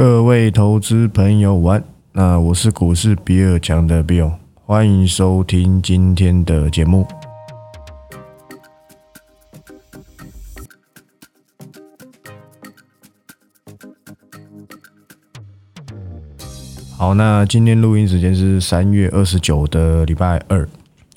各位投资朋友晚，那我是股市比尔强的 Bill，欢迎收听今天的节目。好，那今天录音时间是三月二十九的礼拜二。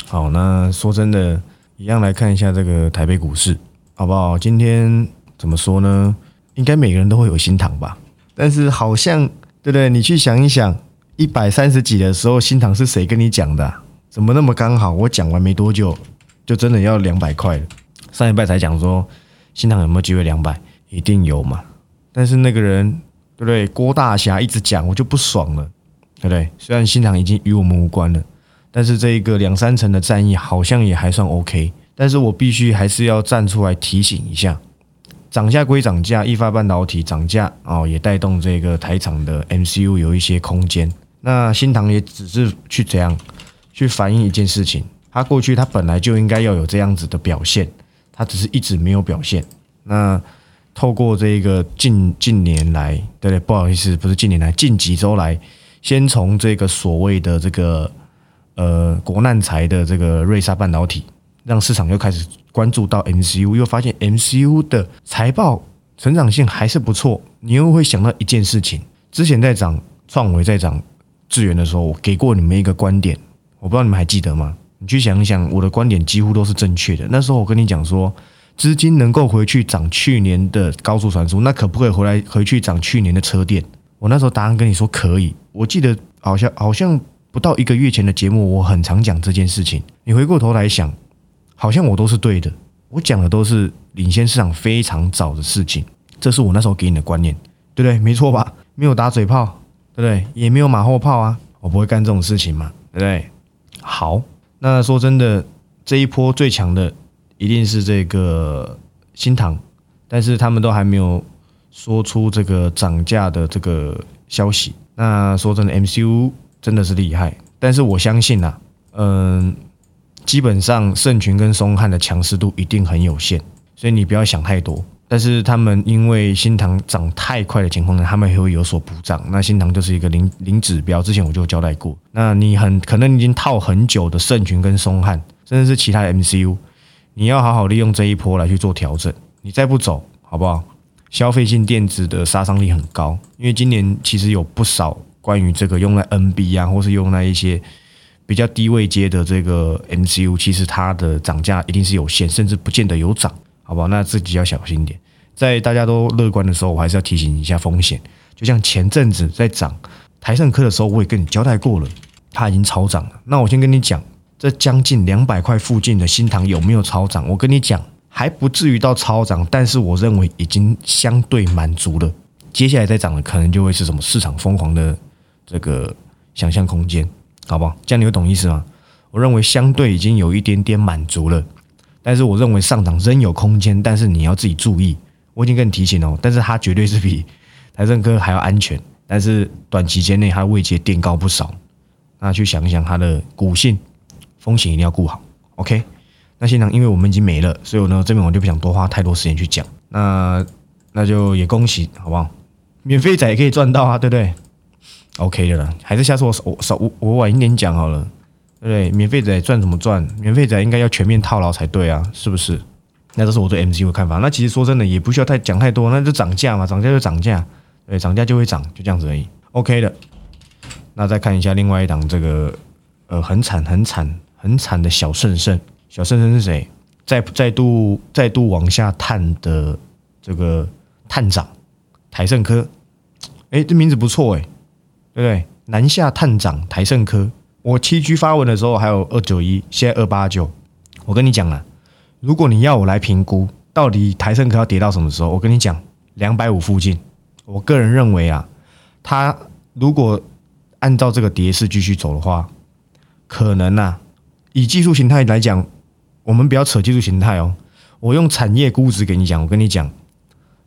好，那说真的，一样来看一下这个台北股市，好不好？今天怎么说呢？应该每个人都会有心疼吧。但是好像对不对？你去想一想，一百三十几的时候，新塘是谁跟你讲的？怎么那么刚好？我讲完没多久，就真的要两百块了。上一拜才讲说新塘有没有机会两百，一定有嘛。但是那个人对不对？郭大侠一直讲，我就不爽了，对不对？虽然新塘已经与我们无关了，但是这一个两三成的战役好像也还算 OK。但是我必须还是要站出来提醒一下。涨价归涨价，易发半导体涨价哦，也带动这个台厂的 MCU 有一些空间。那新唐也只是去怎样去反映一件事情，它过去它本来就应该要有这样子的表现，它只是一直没有表现。那透过这个近近年来，对对，不好意思，不是近年来，近几周来，先从这个所谓的这个呃国难财的这个瑞萨半导体。让市场又开始关注到 MCU，又发现 MCU 的财报成长性还是不错。你又会想到一件事情：之前在涨创维在涨智源的时候，我给过你们一个观点，我不知道你们还记得吗？你去想一想，我的观点几乎都是正确的。那时候我跟你讲说，资金能够回去涨去年的高速传输，那可不可以回来回去涨去年的车电？我那时候答案跟你说可以。我记得好像好像不到一个月前的节目，我很常讲这件事情。你回过头来想。好像我都是对的，我讲的都是领先市场非常早的事情，这是我那时候给你的观念，对不对？没错吧？没有打嘴炮，对不对？也没有马后炮啊，我不会干这种事情嘛，对不对？好，那说真的，这一波最强的一定是这个新塘，但是他们都还没有说出这个涨价的这个消息。那说真的，MCU 真的是厉害，但是我相信呐，嗯。基本上圣群跟松汉的强势度一定很有限，所以你不要想太多。但是他们因为新塘涨太快的情况呢，他们也会有所补涨。那新塘就是一个零零指标，之前我就交代过。那你很可能已经套很久的圣群跟松汉，甚至是其他的 MCU，你要好好利用这一波来去做调整。你再不走，好不好？消费性电子的杀伤力很高，因为今年其实有不少关于这个用在 NB 啊，或是用在一些。比较低位阶的这个 MCU，其实它的涨价一定是有限，甚至不见得有涨，好不好？那自己要小心点。在大家都乐观的时候，我还是要提醒一下风险。就像前阵子在涨台盛科的时候，我也跟你交代过了，它已经超涨了。那我先跟你讲，这将近两百块附近的新塘有没有超涨？我跟你讲，还不至于到超涨，但是我认为已经相对满足了。接下来再涨的，可能就会是什么市场疯狂的这个想象空间。好不好？这样你会懂意思吗？我认为相对已经有一点点满足了，但是我认为上涨仍有空间，但是你要自己注意。我已经跟你提醒哦，但是它绝对是比台政科还要安全，但是短期间内它位阶垫高不少。那去想一想它的股性风险一定要顾好。OK，那现场因为我们已经没了，所以我呢这边我就不想多花太多时间去讲。那那就也恭喜，好不好？免费仔也可以赚到啊，对不对？OK 的了，还是下次我我少我我晚一点讲好了，对不对？免费仔赚怎么赚？免费仔应该要全面套牢才对啊，是不是？那这是我对 MC 的看法。那其实说真的，也不需要太讲太多，那就涨价嘛，涨价就涨价，对，涨价就会涨，就这样子而已。OK 的。那再看一下另外一档这个呃很惨很惨很惨的小圣圣，小圣圣是谁？再再度再度往下探的这个探长台盛科，哎，这名字不错哎。对不对？南下探长台盛科，我七 G 发文的时候还有二九一，现在二八九。我跟你讲啊，如果你要我来评估到底台盛科要跌到什么时候，我跟你讲，两百五附近。我个人认为啊，它如果按照这个跌势继续走的话，可能呐，以技术形态来讲，我们不要扯技术形态哦。我用产业估值给你讲，我跟你讲，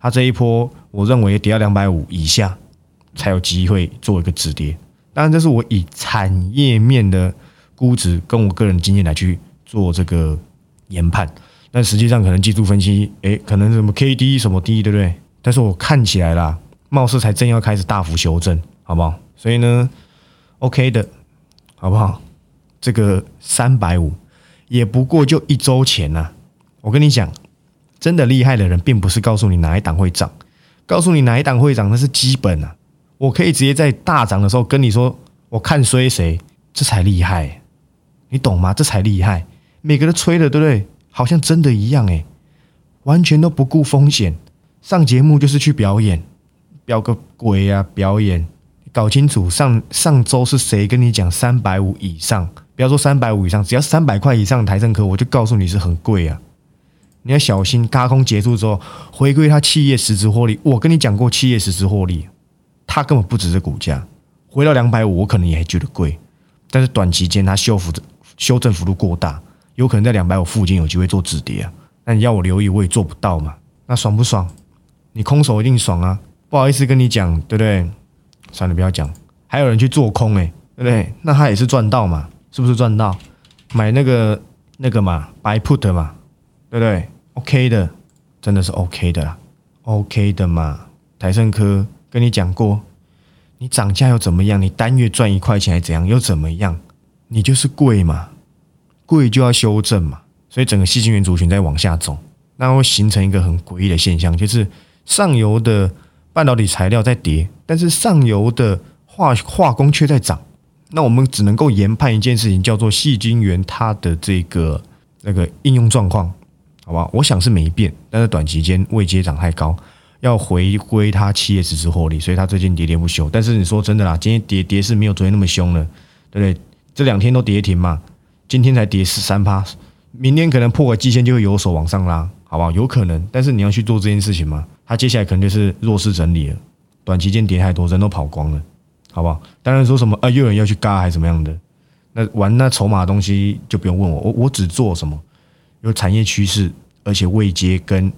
它这一波，我认为跌到两百五以下。才有机会做一个止跌，当然这是我以产业面的估值跟我个人经验来去做这个研判，但实际上可能技术分析，诶，可能什么 K D 什么低，对不对？但是我看起来啦，貌似才正要开始大幅修正，好不好？所以呢，OK 的，好不好？这个三百五也不过就一周前呐。我跟你讲，真的厉害的人，并不是告诉你哪一档会涨，告诉你哪一档会涨，那是基本啊。我可以直接在大涨的时候跟你说，我看衰谁，这才厉害，你懂吗？这才厉害。每个人吹的，对不对？好像真的一样，诶，完全都不顾风险，上节目就是去表演，表个鬼啊！表演，搞清楚上上周是谁跟你讲三百五以上？不要说三百五以上，只要三百块以上台政科，我就告诉你是很贵啊！你要小心，高空结束之后回归它企业实质获利。我跟你讲过，企业实质获利。它根本不只是股价，回到两百五，我可能也还觉得贵。但是短期间它修复的修正幅度过大，有可能在两百五附近有机会做止跌啊。那你要我留意，我也做不到嘛。那爽不爽？你空手一定爽啊！不好意思跟你讲，对不对？算了，不要讲。还有人去做空，哎，对不对？那他也是赚到嘛？是不是赚到？买那个那个嘛白 put 嘛，对不对？OK 的，真的是 OK 的啦，OK 的嘛。台盛科。跟你讲过，你涨价又怎么样？你单月赚一块钱还怎样？又怎么样？你就是贵嘛，贵就要修正嘛。所以整个细菌元族群在往下走，那会形成一个很诡异的现象，就是上游的半导体材料在跌，但是上游的化化工却在涨。那我们只能够研判一件事情，叫做细菌元它的这个那个应用状况，好不好？我想是没变，但是短期间未接涨太高。要回归它企业实质获利，所以它最近跌跌不休。但是你说真的啦，今天跌跌是没有昨天那么凶了，对不对？这两天都跌停嘛，今天才跌十三趴，明天可能破个季线就会有手往上拉，好不好？有可能，但是你要去做这件事情吗？它接下来可能就是弱势整理了，短期间跌太多，人都跑光了，好不好？当然说什么啊，又有人要去嘎还是怎么样的？那玩那筹码的东西就不用问我，我我只做什么有产业趋势，而且未接跟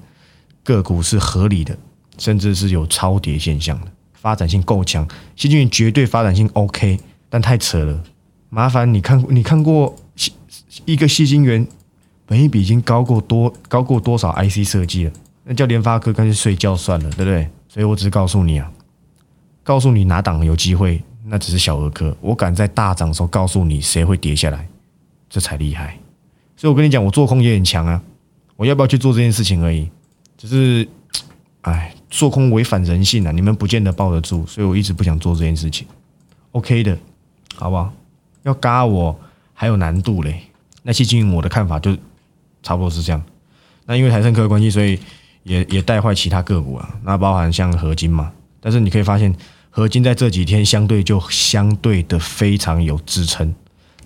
个股是合理的。甚至是有超跌现象的，发展性够强，细菌绝对发展性 OK，但太扯了。麻烦你看，你看过一个细菌源，本一比已经高过多高过多少 IC 设计了？那叫联发科，干脆睡觉算了，对不对？所以我只是告诉你啊，告诉你哪档有机会，那只是小儿科。我敢在大涨的时候告诉你谁会跌下来，这才厉害。所以我跟你讲，我做空也很强啊。我要不要去做这件事情而已？只是，哎。做空违反人性啊！你们不见得抱得住，所以我一直不想做这件事情。OK 的，好不好？要嘎我还有难度嘞。那期经营我的看法就差不多是这样。那因为台盛科的关系，所以也也带坏其他个股啊。那包含像合金嘛，但是你可以发现合金在这几天相对就相对的非常有支撑。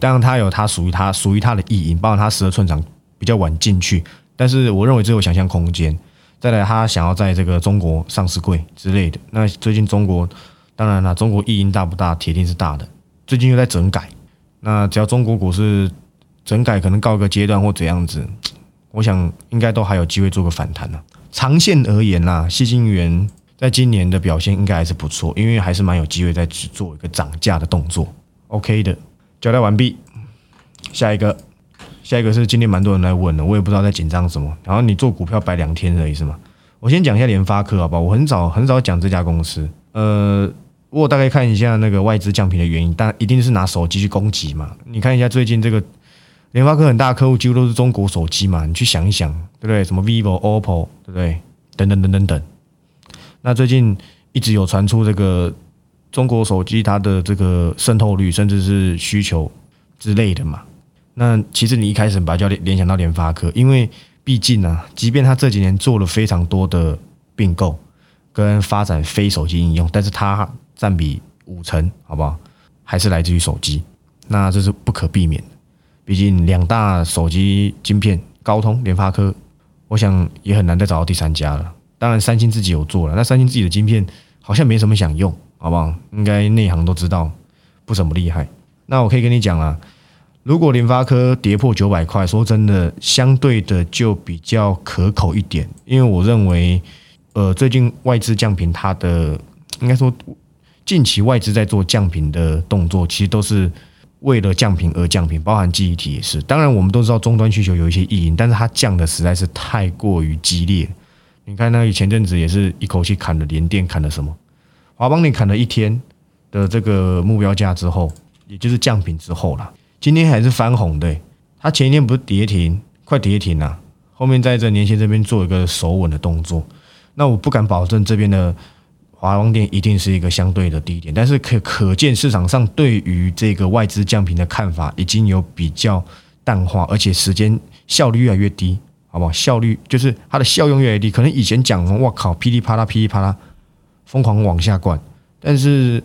当然它有它属于它属于它的意义，包含它十二寸长比较晚进去，但是我认为这有想象空间。再来，他想要在这个中国上市柜之类的。那最近中国，当然了，中国意淫大不大？铁定是大的。最近又在整改，那只要中国股市整改可能告一个阶段或怎样子，我想应该都还有机会做个反弹呢。长线而言呐，细晶圆在今年的表现应该还是不错，因为还是蛮有机会在做一个涨价的动作。OK 的，交代完毕，下一个。下一个是今天蛮多人来问的，我也不知道在紧张什么。然后你做股票摆两天而已是吗？我先讲一下联发科好不好？我很早很早讲这家公司，呃，我大概看一下那个外资降频的原因，但一定是拿手机去攻击嘛。你看一下最近这个联发科很大客户几乎都是中国手机嘛，你去想一想，对不对？什么 vivo、oppo，对不对？等等等等等。那最近一直有传出这个中国手机它的这个渗透率，甚至是需求之类的嘛。那其实你一开始把它联联想到联发科，因为毕竟呢，即便他这几年做了非常多的并购跟发展非手机应用，但是它占比五成，好不好？还是来自于手机，那这是不可避免的。毕竟两大手机晶片，高通、联发科，我想也很难再找到第三家了。当然，三星自己有做了，那三星自己的晶片好像没什么想用，好不好？应该内行都知道不怎么厉害。那我可以跟你讲啊。如果联发科跌破九百块，说真的，相对的就比较可口一点，因为我认为，呃，最近外资降频，它的应该说近期外资在做降频的动作，其实都是为了降频而降频，包含记忆体也是。当然，我们都知道终端需求有一些意淫，但是它降的实在是太过于激烈。你看，那前阵子也是一口气砍了连电，砍了什么，华邦电砍了一天的这个目标价之后，也就是降品之后啦，今天还是翻红的。它前一天不是跌停，快跌停了，后面在这年线这边做一个守稳的动作。那我不敢保证这边的华邦电一定是一个相对的低点，但是可可见市场上对于这个外资降频的看法已经有比较淡化，而且时间效率越来越低，好不好？效率就是它的效用越来越低。可能以前讲，哇靠，噼里啪啦，噼里啪啦，疯狂往下灌，但是。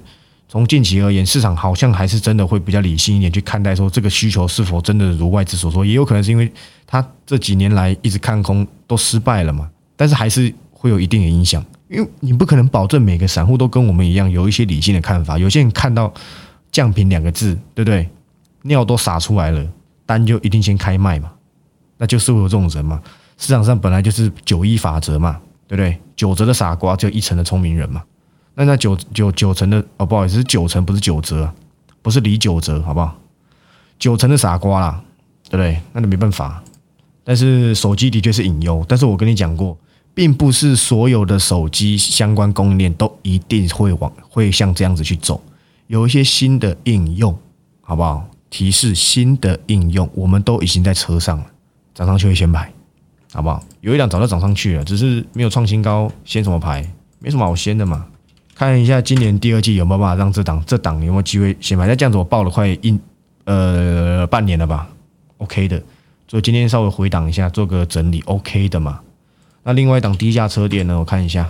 从近期而言，市场好像还是真的会比较理性一点去看待，说这个需求是否真的如外资所说，也有可能是因为他这几年来一直看空都失败了嘛，但是还是会有一定的影响，因为你不可能保证每个散户都跟我们一样有一些理性的看法，有些人看到降频两个字，对不对？尿都洒出来了，单就一定先开卖嘛，那就是会有这种人嘛，市场上本来就是九一法则嘛，对不对？九折的傻瓜就一成的聪明人嘛。那那九九九成的哦，不好意思，是九成，不是九折，不是李九折，好不好？九成的傻瓜啦，对不对？那就没办法。但是手机的确是隐忧，但是我跟你讲过，并不是所有的手机相关供应链都一定会往会像这样子去走。有一些新的应用，好不好？提示新的应用，我们都已经在车上了，涨上去会先排，好不好？有一辆早就涨上去了，只是没有创新高，先什么排？没什么好先的嘛。看一下今年第二季有没有办法让这档这档有没有机会先买？那这样子我报了快一呃半年了吧，OK 的。所以今天稍微回档一下，做个整理，OK 的嘛。那另外一档低价车店呢，我看一下，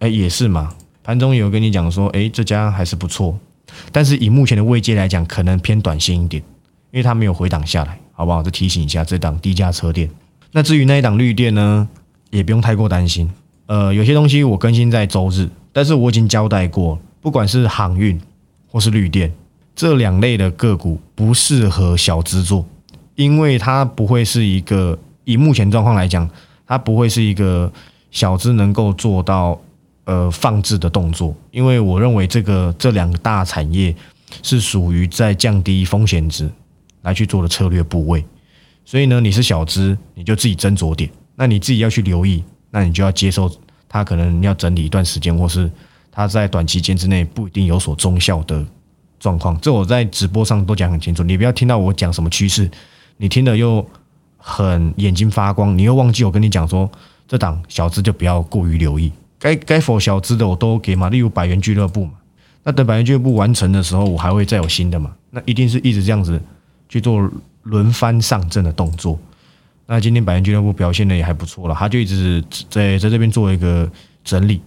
哎也是嘛。盘中有跟你讲说，哎这家还是不错，但是以目前的位阶来讲，可能偏短线一点，因为它没有回档下来，好不好？再提醒一下这档低价车店。那至于那一档绿电呢，也不用太过担心。呃，有些东西我更新在周日。但是我已经交代过，不管是航运或是绿电这两类的个股，不适合小资做，因为它不会是一个以目前状况来讲，它不会是一个小资能够做到呃放置的动作。因为我认为这个这两大产业是属于在降低风险值来去做的策略部位，所以呢，你是小资，你就自己斟酌点，那你自己要去留意，那你就要接受。它可能要整理一段时间，或是它在短期间之内不一定有所中效的状况。这我在直播上都讲很清楚，你不要听到我讲什么趋势，你听的又很眼睛发光，你又忘记我跟你讲说，这档小资就不要过于留意，该该否小资的我都给嘛，例如百元俱乐部嘛。那等百元俱乐部完成的时候，我还会再有新的嘛？那一定是一直这样子去做轮番上阵的动作。那今天百元俱乐部表现的也还不错了，他就一直在在这边做一个整理，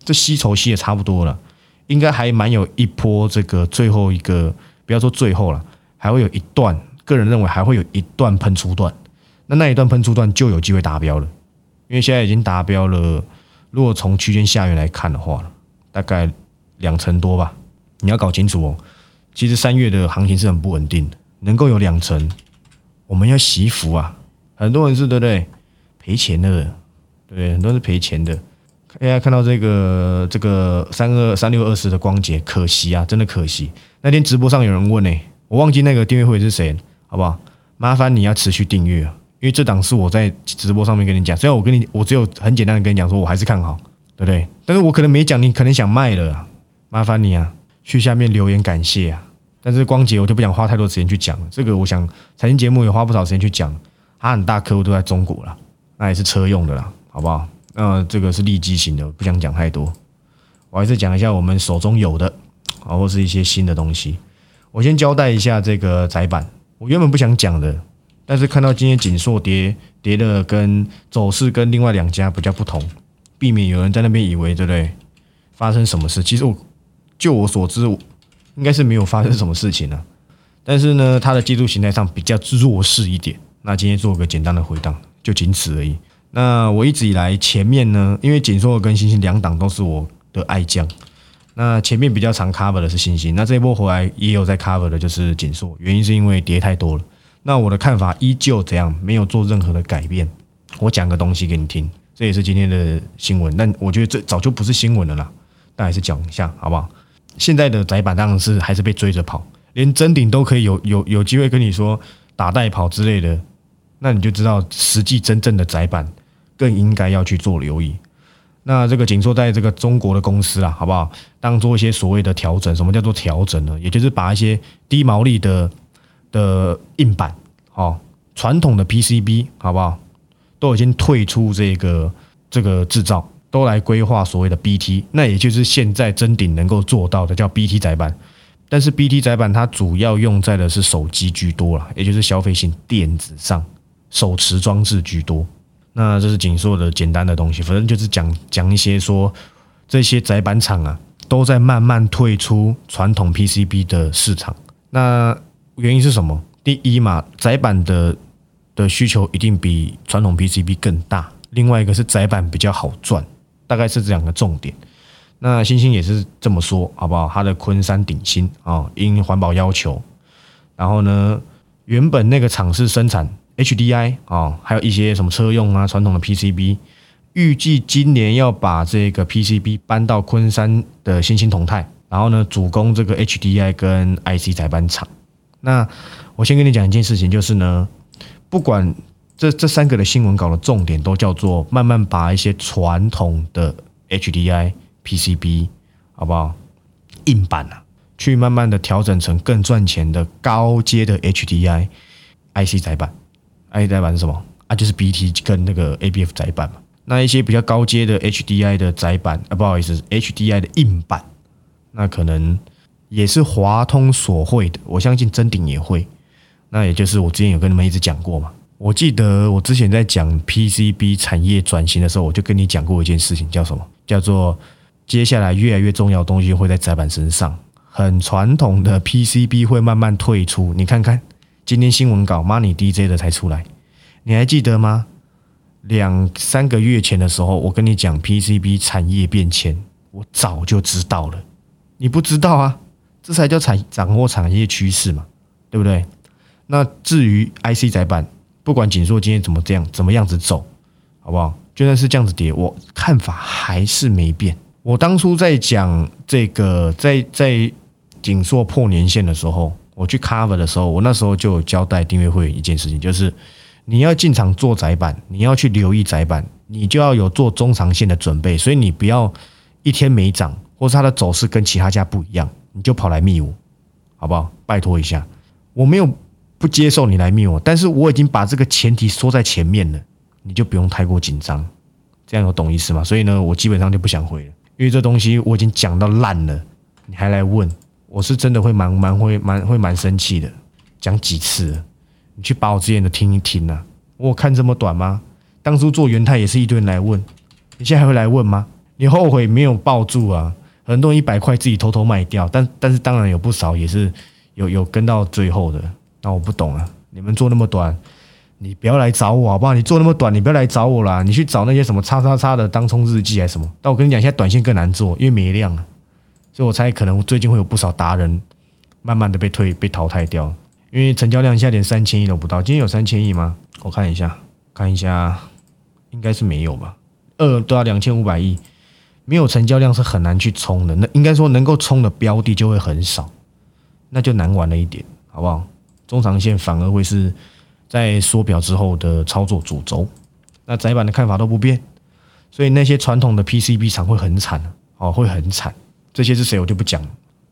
这吸筹吸也差不多了，应该还蛮有一波这个最后一个，不要说最后了，还会有一段，个人认为还会有一段喷出段，那那一段喷出段就有机会达标了，因为现在已经达标了，如果从区间下缘来看的话，大概两成多吧，你要搞清楚哦，其实三月的行情是很不稳定的，能够有两成，我们要惜福啊。很多人是对不对？赔钱的，对，很多是赔钱的。大家看到这个这个三二三六二十的光洁，可惜啊，真的可惜。那天直播上有人问呢，我忘记那个订阅会是谁，好不好？麻烦你要持续订阅，因为这档是我在直播上面跟你讲。虽然我跟你，我只有很简单的跟你讲说，我还是看好，对不对？但是我可能没讲，你可能想卖了，麻烦你啊，去下面留言感谢啊。但是光洁我就不想花太多时间去讲了，这个我想财经节目也花不少时间去讲。他很大客户都在中国了，那也是车用的啦，好不好？那这个是利基型的，不想讲太多。我还是讲一下我们手中有的啊，或是一些新的东西。我先交代一下这个窄板，我原本不想讲的，但是看到今天锦硕跌跌的跟走势跟另外两家比较不同，避免有人在那边以为对不对？发生什么事？其实我就我所知，应该是没有发生什么事情呢。但是呢，它的技术形态上比较弱势一点。那今天做个简单的回档，就仅此而已。那我一直以来前面呢，因为紧缩跟星星两档都是我的爱将。那前面比较常 cover 的是星星，那这一波回来也有在 cover 的就是紧缩，原因是因为跌太多了。那我的看法依旧怎样，没有做任何的改变。我讲个东西给你听，这也是今天的新闻。但我觉得这早就不是新闻了啦，但还是讲一下好不好？现在的窄板当然是还是被追着跑，连真顶都可以有有有机会跟你说打带跑之类的。那你就知道，实际真正的窄板更应该要去做留意。那这个锦硕在这个中国的公司啊，好不好？当做一些所谓的调整，什么叫做调整呢？也就是把一些低毛利的的硬板，哦，传统的 PCB，好不好？都已经退出这个这个制造，都来规划所谓的 BT，那也就是现在真顶能够做到的叫 BT 窄板。但是 BT 窄板它主要用在的是手机居多了，也就是消费性电子上，手持装置居多。那这是锦硕的简单的东西，反正就是讲讲一些说这些窄板厂啊都在慢慢退出传统 PCB 的市场。那原因是什么？第一嘛，窄板的的需求一定比传统 PCB 更大。另外一个是窄板比较好赚，大概是这两个重点。那星星也是这么说，好不好？它的昆山鼎新啊，因环保要求，然后呢，原本那个厂是生产。HDI 啊，还有一些什么车用啊，传统的 PCB，预计今年要把这个 PCB 搬到昆山的新兴同泰，然后呢，主攻这个 HDI 跟 IC 载板厂。那我先跟你讲一件事情，就是呢，不管这这三个的新闻稿的重点都叫做慢慢把一些传统的 HDI PCB 好不好硬板啊，去慢慢的调整成更赚钱的高阶的 HDI IC 载板。I 载板是什么啊？就是 BT 跟那个 ABF 载板嘛。那一些比较高阶的 HDI 的载板啊，不好意思，HDI 的硬板，那可能也是华通所会的。我相信真鼎也会。那也就是我之前有跟你们一直讲过嘛。我记得我之前在讲 PCB 产业转型的时候，我就跟你讲过一件事情，叫什么？叫做接下来越来越重要的东西会在载板身上。很传统的 PCB 会慢慢退出。你看看。今天新闻稿 Money DJ 的才出来，你还记得吗？两三个月前的时候，我跟你讲 PCB 产业变迁，我早就知道了。你不知道啊？这才叫产掌握产业趋势嘛，对不对？那至于 IC 载板，不管锦硕今天怎么这样，怎么样子走，好不好？就算是这样子跌，我看法还是没变。我当初在讲这个，在在锦硕破年线的时候。我去 cover 的时候，我那时候就有交代订阅会员一件事情，就是你要进场做窄板，你要去留意窄板，你就要有做中长线的准备。所以你不要一天没涨，或是它的走势跟其他家不一样，你就跑来密我，好不好？拜托一下，我没有不接受你来密我，但是我已经把这个前提说在前面了，你就不用太过紧张，这样有懂意思吗？所以呢，我基本上就不想回了，因为这东西我已经讲到烂了，你还来问。我是真的会蛮蛮会蛮会蛮生气的，讲几次，你去把我之前的听一听啊！我看这么短吗？当初做元泰也是一堆人来问，你现在还会来问吗？你后悔没有抱住啊？很多人一百块自己偷偷卖掉，但但是当然有不少也是有有跟到最后的。那我不懂啊，你们做那么短，你不要来找我好不好？你做那么短，你不要来找我啦，你去找那些什么叉叉叉的当冲日记还是什么？但我跟你讲，现在短线更难做，因为没量啊。所以我猜可能最近会有不少达人慢慢的被退被淘汰掉，因为成交量现在连三千亿都不到。今天有三千亿吗？我看一下，看一下，应该是没有吧？二都要两千五百亿，没有成交量是很难去冲的。那应该说能够冲的标的就会很少，那就难玩了一点，好不好？中长线反而会是在缩表之后的操作主轴。那窄板的看法都不变，所以那些传统的 PCB 厂会很惨哦，会很惨。这些是谁我就不讲，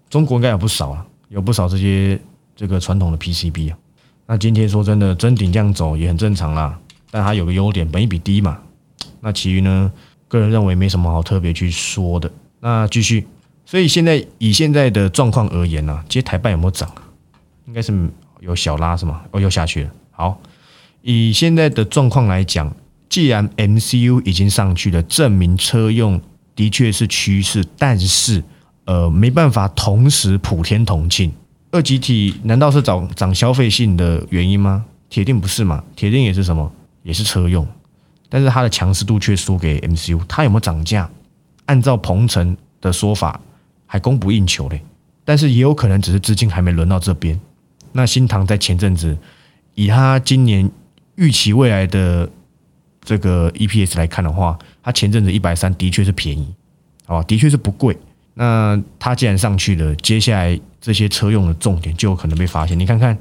中国应该有不少啊，有不少这些这个传统的 PCB 啊。那今天说真的，真顶这样走也很正常啦，但它有个优点，本益比低嘛。那其余呢，个人认为没什么好特别去说的。那继续，所以现在以现在的状况而言呢，今天台办有没有涨？应该是有小拉是吗？哦，又下去了。好，以现在的状况来讲，既然 MCU 已经上去了，证明车用的确是趋势，但是。呃，没办法同时普天同庆。二级体难道是涨涨消费性的原因吗？铁定不是嘛？铁定也是什么？也是车用，但是它的强势度却输给 MCU。它有没有涨价？按照鹏程的说法，还供不应求嘞。但是也有可能只是资金还没轮到这边。那新唐在前阵子，以他今年预期未来的这个 EPS 来看的话，它前阵子一百三的确是便宜，哦，的确是不贵。那它既然上去了，接下来这些车用的重点就有可能被发现。你看看，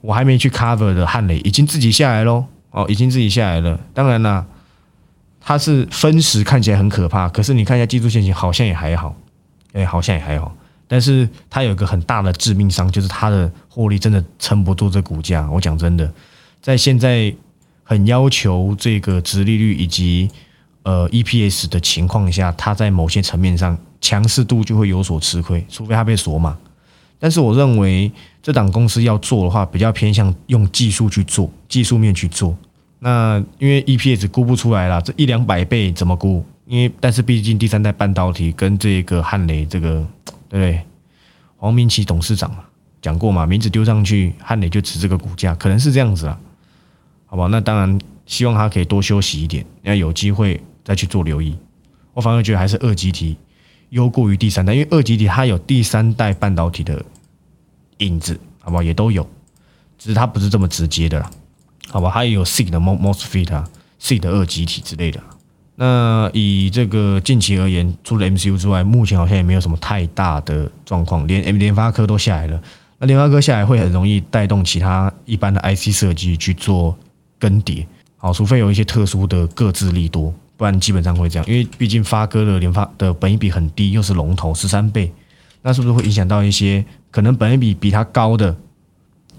我还没去 cover 的汉雷已经自己下来喽，哦，已经自己下来了。当然啦，它是分时看起来很可怕，可是你看一下技术线型，好像也还好，哎，好像也还好。但是它有一个很大的致命伤，就是它的获利真的撑不住这股价。我讲真的，在现在很要求这个值利率以及呃 EPS 的情况下，它在某些层面上强势度就会有所吃亏，除非它被锁码。但是我认为这档公司要做的话，比较偏向用技术去做，技术面去做。那因为 EPS 估不出来了，这一两百倍怎么估？因为但是毕竟第三代半导体跟这个汉雷这个。对不对？黄明奇董事长嘛，讲过嘛，名字丢上去，汉磊就值这个股价，可能是这样子啊，好吧？那当然希望他可以多休息一点，要有机会再去做留意。我反而觉得还是二级体优过于第三代，因为二级体它有第三代半导体的影子，好不好？也都有，只是它不是这么直接的啦，好吧？它也有 C 的 MOSFET 啊，C 的二级体之类的。那以这个近期而言，除了 MCU 之外，目前好像也没有什么太大的状况，连 M 联发科都下来了。那联发科下来会很容易带动其他一般的 IC 设计去做更迭，好，除非有一些特殊的各自利多，不然基本上会这样。因为毕竟发哥的联发的本益比很低，又是龙头十三倍，那是不是会影响到一些可能本益比比它高的，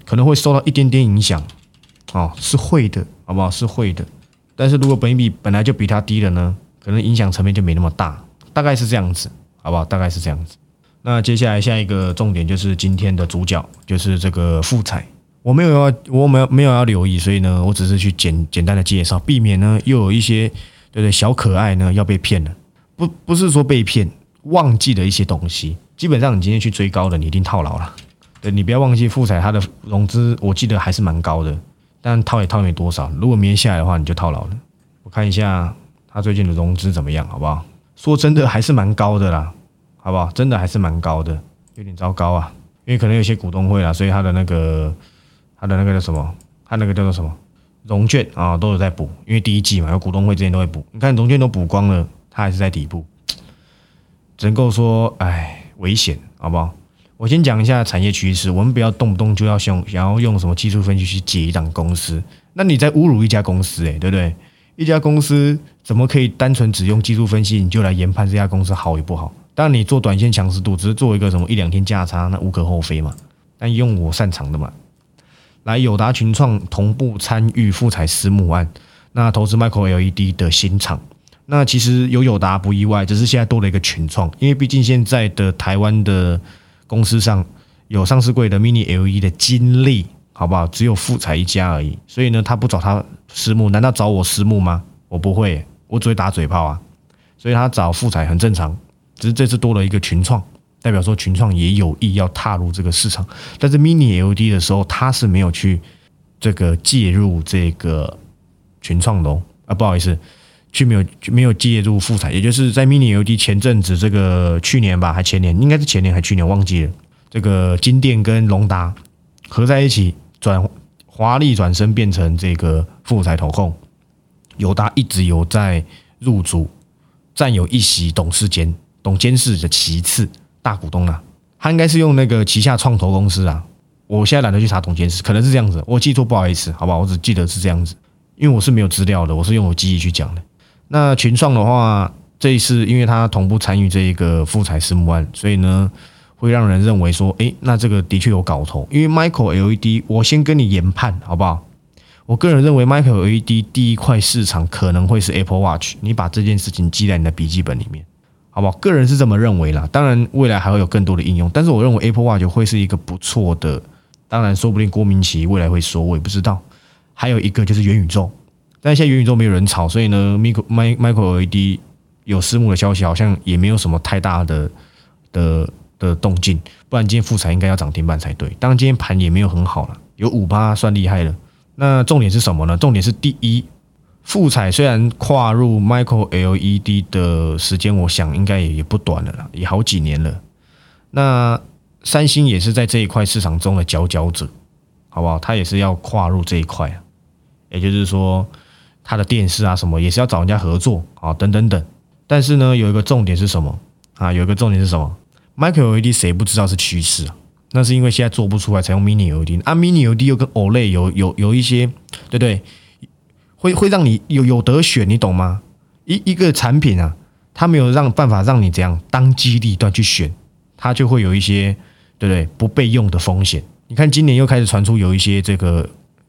可能会受到一点点影响？哦，是会的，好不好？是会的。但是如果本益比本来就比它低了呢，可能影响层面就没那么大，大概是这样子，好不好？大概是这样子。那接下来下一个重点就是今天的主角，就是这个富彩。我没有要，我没有没有要留意，所以呢，我只是去简简单的介绍，避免呢又有一些对对小可爱呢要被骗了。不不是说被骗，忘记了一些东西。基本上你今天去追高的，你一定套牢了。对你不要忘记富彩它的融资，我记得还是蛮高的。但套也套没多少，如果明天下来的话，你就套牢了。我看一下他最近的融资怎么样，好不好？说真的，还是蛮高的啦，好不好？真的还是蛮高的，有点糟糕啊，因为可能有些股东会啦，所以他的那个他的那个叫什么？他那个叫做什么？融券啊，都有在补，因为第一季嘛，有股东会之前都会补。你看融券都补光了，它还是在底部，只能够说，哎，危险，好不好？我先讲一下产业趋势，我们不要动不动就要用想要用什么技术分析去解一档公司，那你在侮辱一家公司，诶，对不对？一家公司怎么可以单纯只用技术分析你就来研判这家公司好与不好？当然，你做短线强势度只是做一个什么一两天价差，那无可厚非嘛。但用我擅长的嘛，来友达群创同步参与富彩私募案，那投资 Micro LED 的新厂，那其实有友达不意外，只是现在多了一个群创，因为毕竟现在的台湾的。公司上有上市柜的 Mini LED 的金利，好不好？只有富彩一家而已，所以呢，他不找他私募，难道找我私募吗？我不会，我只会打嘴炮啊。所以他找富彩很正常，只是这次多了一个群创，代表说群创也有意要踏入这个市场。但是 Mini LED 的时候，他是没有去这个介入这个群创的哦。啊，不好意思。去没有没有介入富彩，也就是在 Mini LED 前阵子，这个去年吧，还前年，应该是前年还去年忘记了。这个金店跟隆达合在一起转华丽转身变成这个富彩投控，友达一直有在入主，占有一席董事监董监事的其次大股东啊。他应该是用那个旗下创投公司啊。我现在懒得去查董监事，可能是这样子，我记错不好意思，好吧，我只记得是这样子，因为我是没有资料的，我是用我记忆去讲的。那群创的话，这一次因为它同步参与这一个富彩私募案，所以呢，会让人认为说，诶，那这个的确有搞头。因为 Micro LED，我先跟你研判好不好？我个人认为 Micro LED 第一块市场可能会是 Apple Watch，你把这件事情记在你的笔记本里面，好不好？个人是这么认为啦。当然，未来还会有更多的应用，但是我认为 Apple Watch 会是一个不错的。当然，说不定郭明奇未来会说，我也不知道。还有一个就是元宇宙。但现在元宇宙没有人炒，所以呢，Micro Micro LED 有私募的消息，好像也没有什么太大的的的动静。不然今天富彩应该要涨停板才对。当然今天盘也没有很好了，有五八算厉害了。那重点是什么呢？重点是第一，富彩虽然跨入 Micro LED 的时间，我想应该也也不短了啦，也好几年了。那三星也是在这一块市场中的佼佼者，好不好？他也是要跨入这一块啊，也就是说。他的电视啊，什么也是要找人家合作啊，等等等。但是呢，有一个重点是什么啊？有一个重点是什么？Micro LED 谁不知道是趋势啊？那是因为现在做不出来，才用 Mini LED 啊。Mini LED 又跟 OLED 有有有一些，对不对？会会让你有有得选，你懂吗？一一个产品啊，它没有让办法让你这样当机立断去选，它就会有一些对不对不备用的风险。你看今年又开始传出有一些这个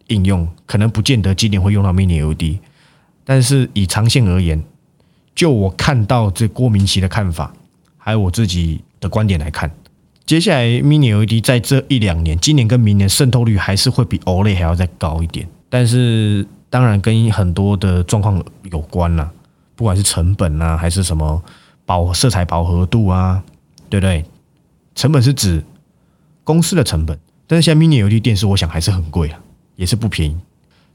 应用，可能不见得今年会用到 Mini l d 但是以长线而言，就我看到这郭明奇的看法，还有我自己的观点来看，接下来 Mini ld 在这一两年，今年跟明年渗透率还是会比 OLED 还要再高一点，但是当然跟很多的状况有关啦。不管是成本啊，还是什么饱色彩饱和度啊，对不对？成本是指公司的成本，但是现在 Mini LED 电视，我想还是很贵啊，也是不便宜。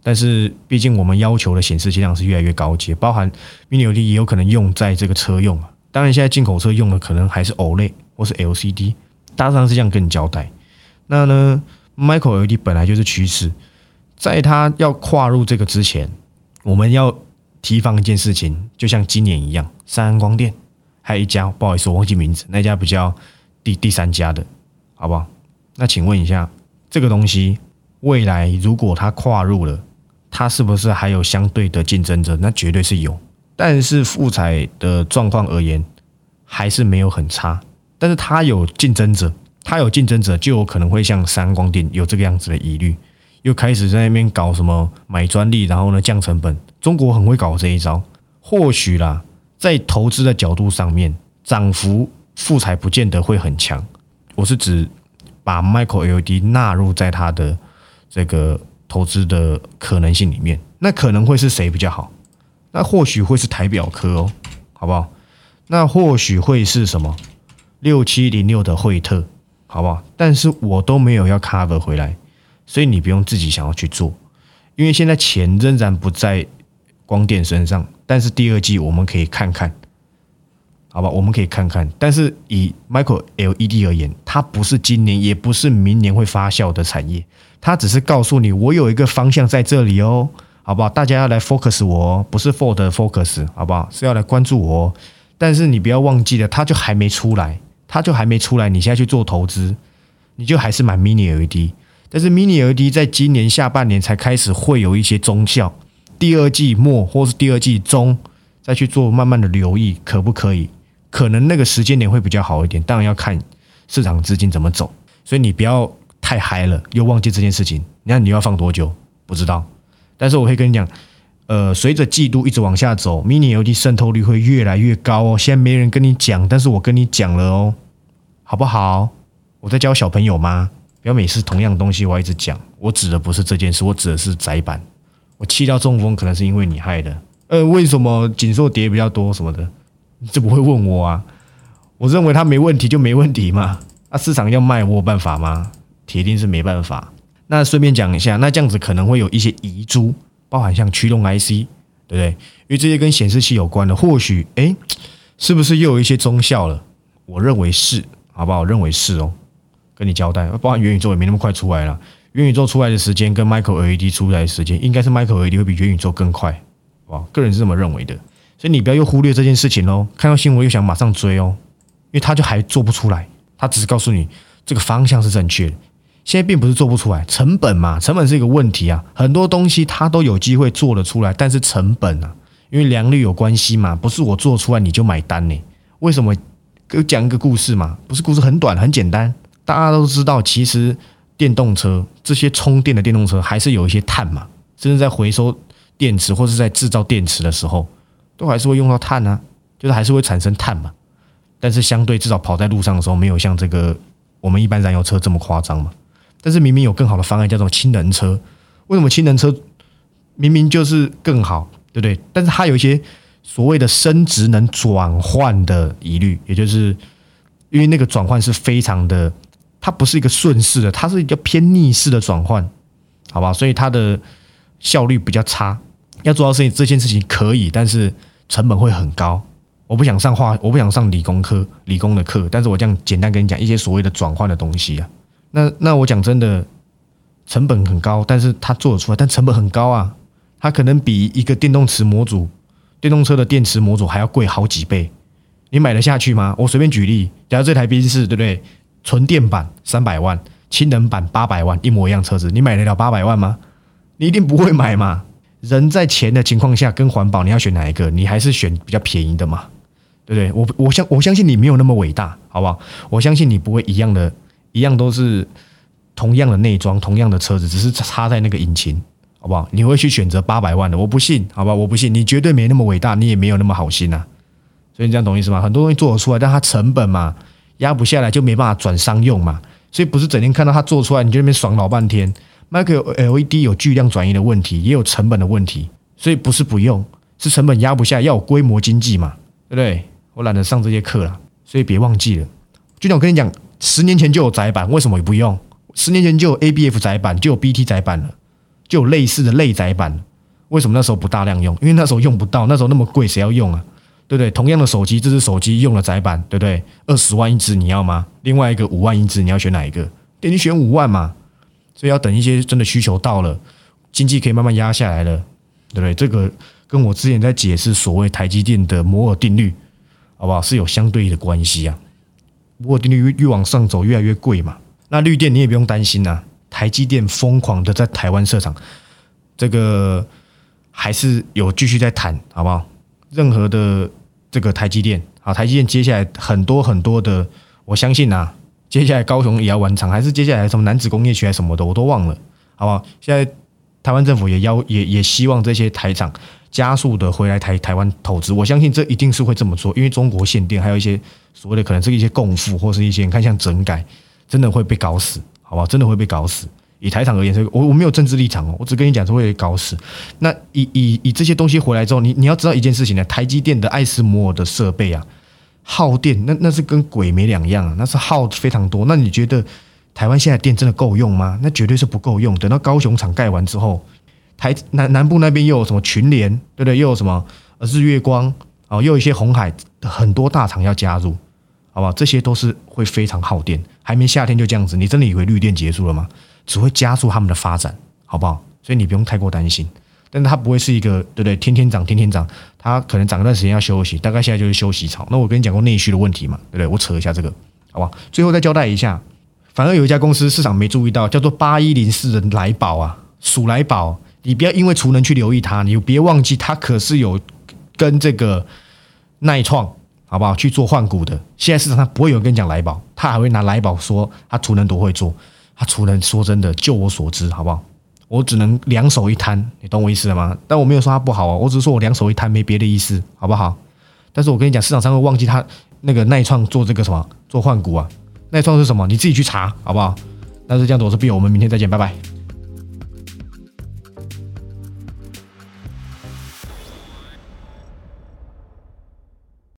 但是毕竟我们要求的显示器量是越来越高阶，包含 Mini LED 也有可能用在这个车用啊。当然，现在进口车用的可能还是 OLED 或是 LCD，大致上是这样跟你交代。那呢，Micro LED 本来就是趋势，在他要跨入这个之前，我们要。提防一件事情，就像今年一样，三安光电还有一家，不好意思，我忘记名字，那家比较第第三家的，好不好？那请问一下，这个东西未来如果它跨入了，它是不是还有相对的竞争者？那绝对是有，但是富彩的状况而言，还是没有很差。但是他有竞争者，他有竞争者，就有可能会像三安光电有这个样子的疑虑。又开始在那边搞什么买专利，然后呢降成本。中国很会搞这一招，或许啦，在投资的角度上面，涨幅复彩不见得会很强。我是指把 Micro LED 纳入在它的这个投资的可能性里面，那可能会是谁比较好？那或许会是台表科哦，好不好？那或许会是什么六七零六的惠特，好不好？但是我都没有要 cover 回来。所以你不用自己想要去做，因为现在钱仍然不在光电身上。但是第二季我们可以看看，好吧？我们可以看看。但是以 Micro LED 而言，它不是今年，也不是明年会发酵的产业。它只是告诉你，我有一个方向在这里哦，好不好？大家要来 focus 我，不是 for 的 focus，好不好？是要来关注我。哦但是你不要忘记了，它就还没出来，它就还没出来。你现在去做投资，你就还是买 Mini LED。但是 Mini LED 在今年下半年才开始会有一些中效，第二季末或是第二季中再去做慢慢的留意，可不可以？可能那个时间点会比较好一点，当然要看市场资金怎么走。所以你不要太嗨了，又忘记这件事情。你看你要放多久？不知道。但是我会跟你讲，呃，随着季度一直往下走，Mini LED 渗透率会越来越高哦。现在没人跟你讲，但是我跟你讲了哦，好不好？我在教小朋友吗？不要每次同样东西我一直讲，我指的不是这件事，我指的是窄板。我气到中风，可能是因为你害的。呃，为什么锦硕跌比较多什么的？你就不会问我啊？我认为它没问题就没问题嘛。啊，市场要卖，我有办法吗？铁定是没办法。那顺便讲一下，那这样子可能会有一些遗珠，包含像驱动 IC，对不对？因为这些跟显示器有关的，或许哎，是不是又有一些中效了？我认为是，好不好？我认为是哦。跟你交代，包含元宇宙也没那么快出来了。元宇宙出来的时间跟 Micro LED 出来的时间，应该是 Micro LED 会比元宇宙更快，哇，个人是这么认为的。所以你不要又忽略这件事情喽。看到新闻又想马上追哦，因为他就还做不出来，他只是告诉你这个方向是正确的。现在并不是做不出来，成本嘛，成本是一个问题啊。很多东西它都有机会做得出来，但是成本啊，因为良率有关系嘛，不是我做出来你就买单呢。为什么？给我讲一个故事嘛，不是故事很短很简单。大家都知道，其实电动车这些充电的电动车还是有一些碳嘛，甚至在回收电池或是在制造电池的时候，都还是会用到碳啊，就是还是会产生碳嘛。但是相对至少跑在路上的时候，没有像这个我们一般燃油车这么夸张嘛。但是明明有更好的方案，叫做氢能车。为什么氢能车明明就是更好，对不对？但是它有一些所谓的生值能转换的疑虑，也就是因为那个转换是非常的。它不是一个顺势的，它是一个偏逆势的转换，好吧？所以它的效率比较差。要做到事情这件事情可以，但是成本会很高。我不想上化，我不想上理工科理工的课，但是我这样简单跟你讲一些所谓的转换的东西啊。那那我讲真的，成本很高，但是它做得出来，但成本很高啊。它可能比一个电动池模组、电动车的电池模组还要贵好几倍。你买得下去吗？我随便举例，假如这台宾士，对不对？纯电版三百万，氢能版八百万，一模一样车子，你买得了八百万吗？你一定不会买嘛，人在钱的情况下跟环保，你要选哪一个？你还是选比较便宜的嘛，对不对？我我相我相信你没有那么伟大，好不好？我相信你不会一样的，一样都是同样的内装，同样的车子，只是插在那个引擎，好不好？你会去选择八百万的？我不信，好吧？我不信，你绝对没那么伟大，你也没有那么好心呐。所以你这样懂意思吗？很多东西做得出来，但它成本嘛压不下来，就没办法转商用嘛。所以不是整天看到它做出来，你就那边爽老半天。Micro LED 有巨量转移的问题，也有成本的问题，所以不是不用，是成本压不下，要有规模经济嘛，对不对？我懒得上这些课了，所以别忘记了。就像我跟你讲，十年前就有窄板，为什么不用？十年前就有 ABF 窄板，就有 BT 窄板了，就有类似的类窄板，为什么那时候不大量用？因为那时候用不到，那时候那么贵，谁要用啊？对不对？同样的手机，这只手机用了窄板，对不对？二十万一只，你要吗？另外一个五万一只，你要选哪一个？对，你选五万嘛。所以要等一些真的需求到了，经济可以慢慢压下来了，对不对？这个跟我之前在解释所谓台积电的摩尔定律，好不好？是有相对的关系啊。摩尔定律越越往上走，越来越贵嘛。那绿电你也不用担心呐，台积电疯狂的在台湾设厂，这个还是有继续在谈，好不好？任何的这个台积电，好，台积电接下来很多很多的，我相信呐。接下来高雄也要完厂，还是接下来什么南子工业区还什么的，我都忘了，好不好？现在台湾政府也要也也希望这些台厂加速的回来台台湾投资，我相信这一定是会这么做，因为中国限电，还有一些所谓的可能是一些共富或是一些你看像整改，真的会被搞死，好不好？真的会被搞死。以台厂而言，这个我我没有政治立场哦，我只跟你讲是会搞死。那以以以这些东西回来之后，你你要知道一件事情呢，台积电的爱斯摩尔的设备啊。耗电，那那是跟鬼没两样啊！那是耗非常多。那你觉得台湾现在电真的够用吗？那绝对是不够用。等到高雄厂盖完之后，台南南部那边又有什么群联，对不对？又有什么日月光啊？又有一些红海，很多大厂要加入，好不好？这些都是会非常耗电。还没夏天就这样子，你真的以为绿电结束了吗？只会加速他们的发展，好不好？所以你不用太过担心。但是它不会是一个对不对？天天涨，天天涨，它可能涨一段时间要休息，大概现在就是休息潮。那我跟你讲过内需的问题嘛，对不对？我扯一下这个，好吧？最后再交代一下，反而有一家公司市场没注意到，叫做八一零四的来宝啊，属来宝，你不要因为储能去留意它，你别忘记它可是有跟这个耐创好不好去做换股的。现在市场上不会有人跟你讲来宝，他还会拿来宝说他储能多会做，他除了说真的，就我所知，好不好？我只能两手一摊，你懂我意思了吗？但我没有说他不好啊，我只是说我两手一摊，没别的意思，好不好？但是我跟你讲，市场上会忘记他那个耐创做这个什么做换股啊？耐创是什么？你自己去查，好不好？那是这样子，我是 B，我们明天再见，拜拜。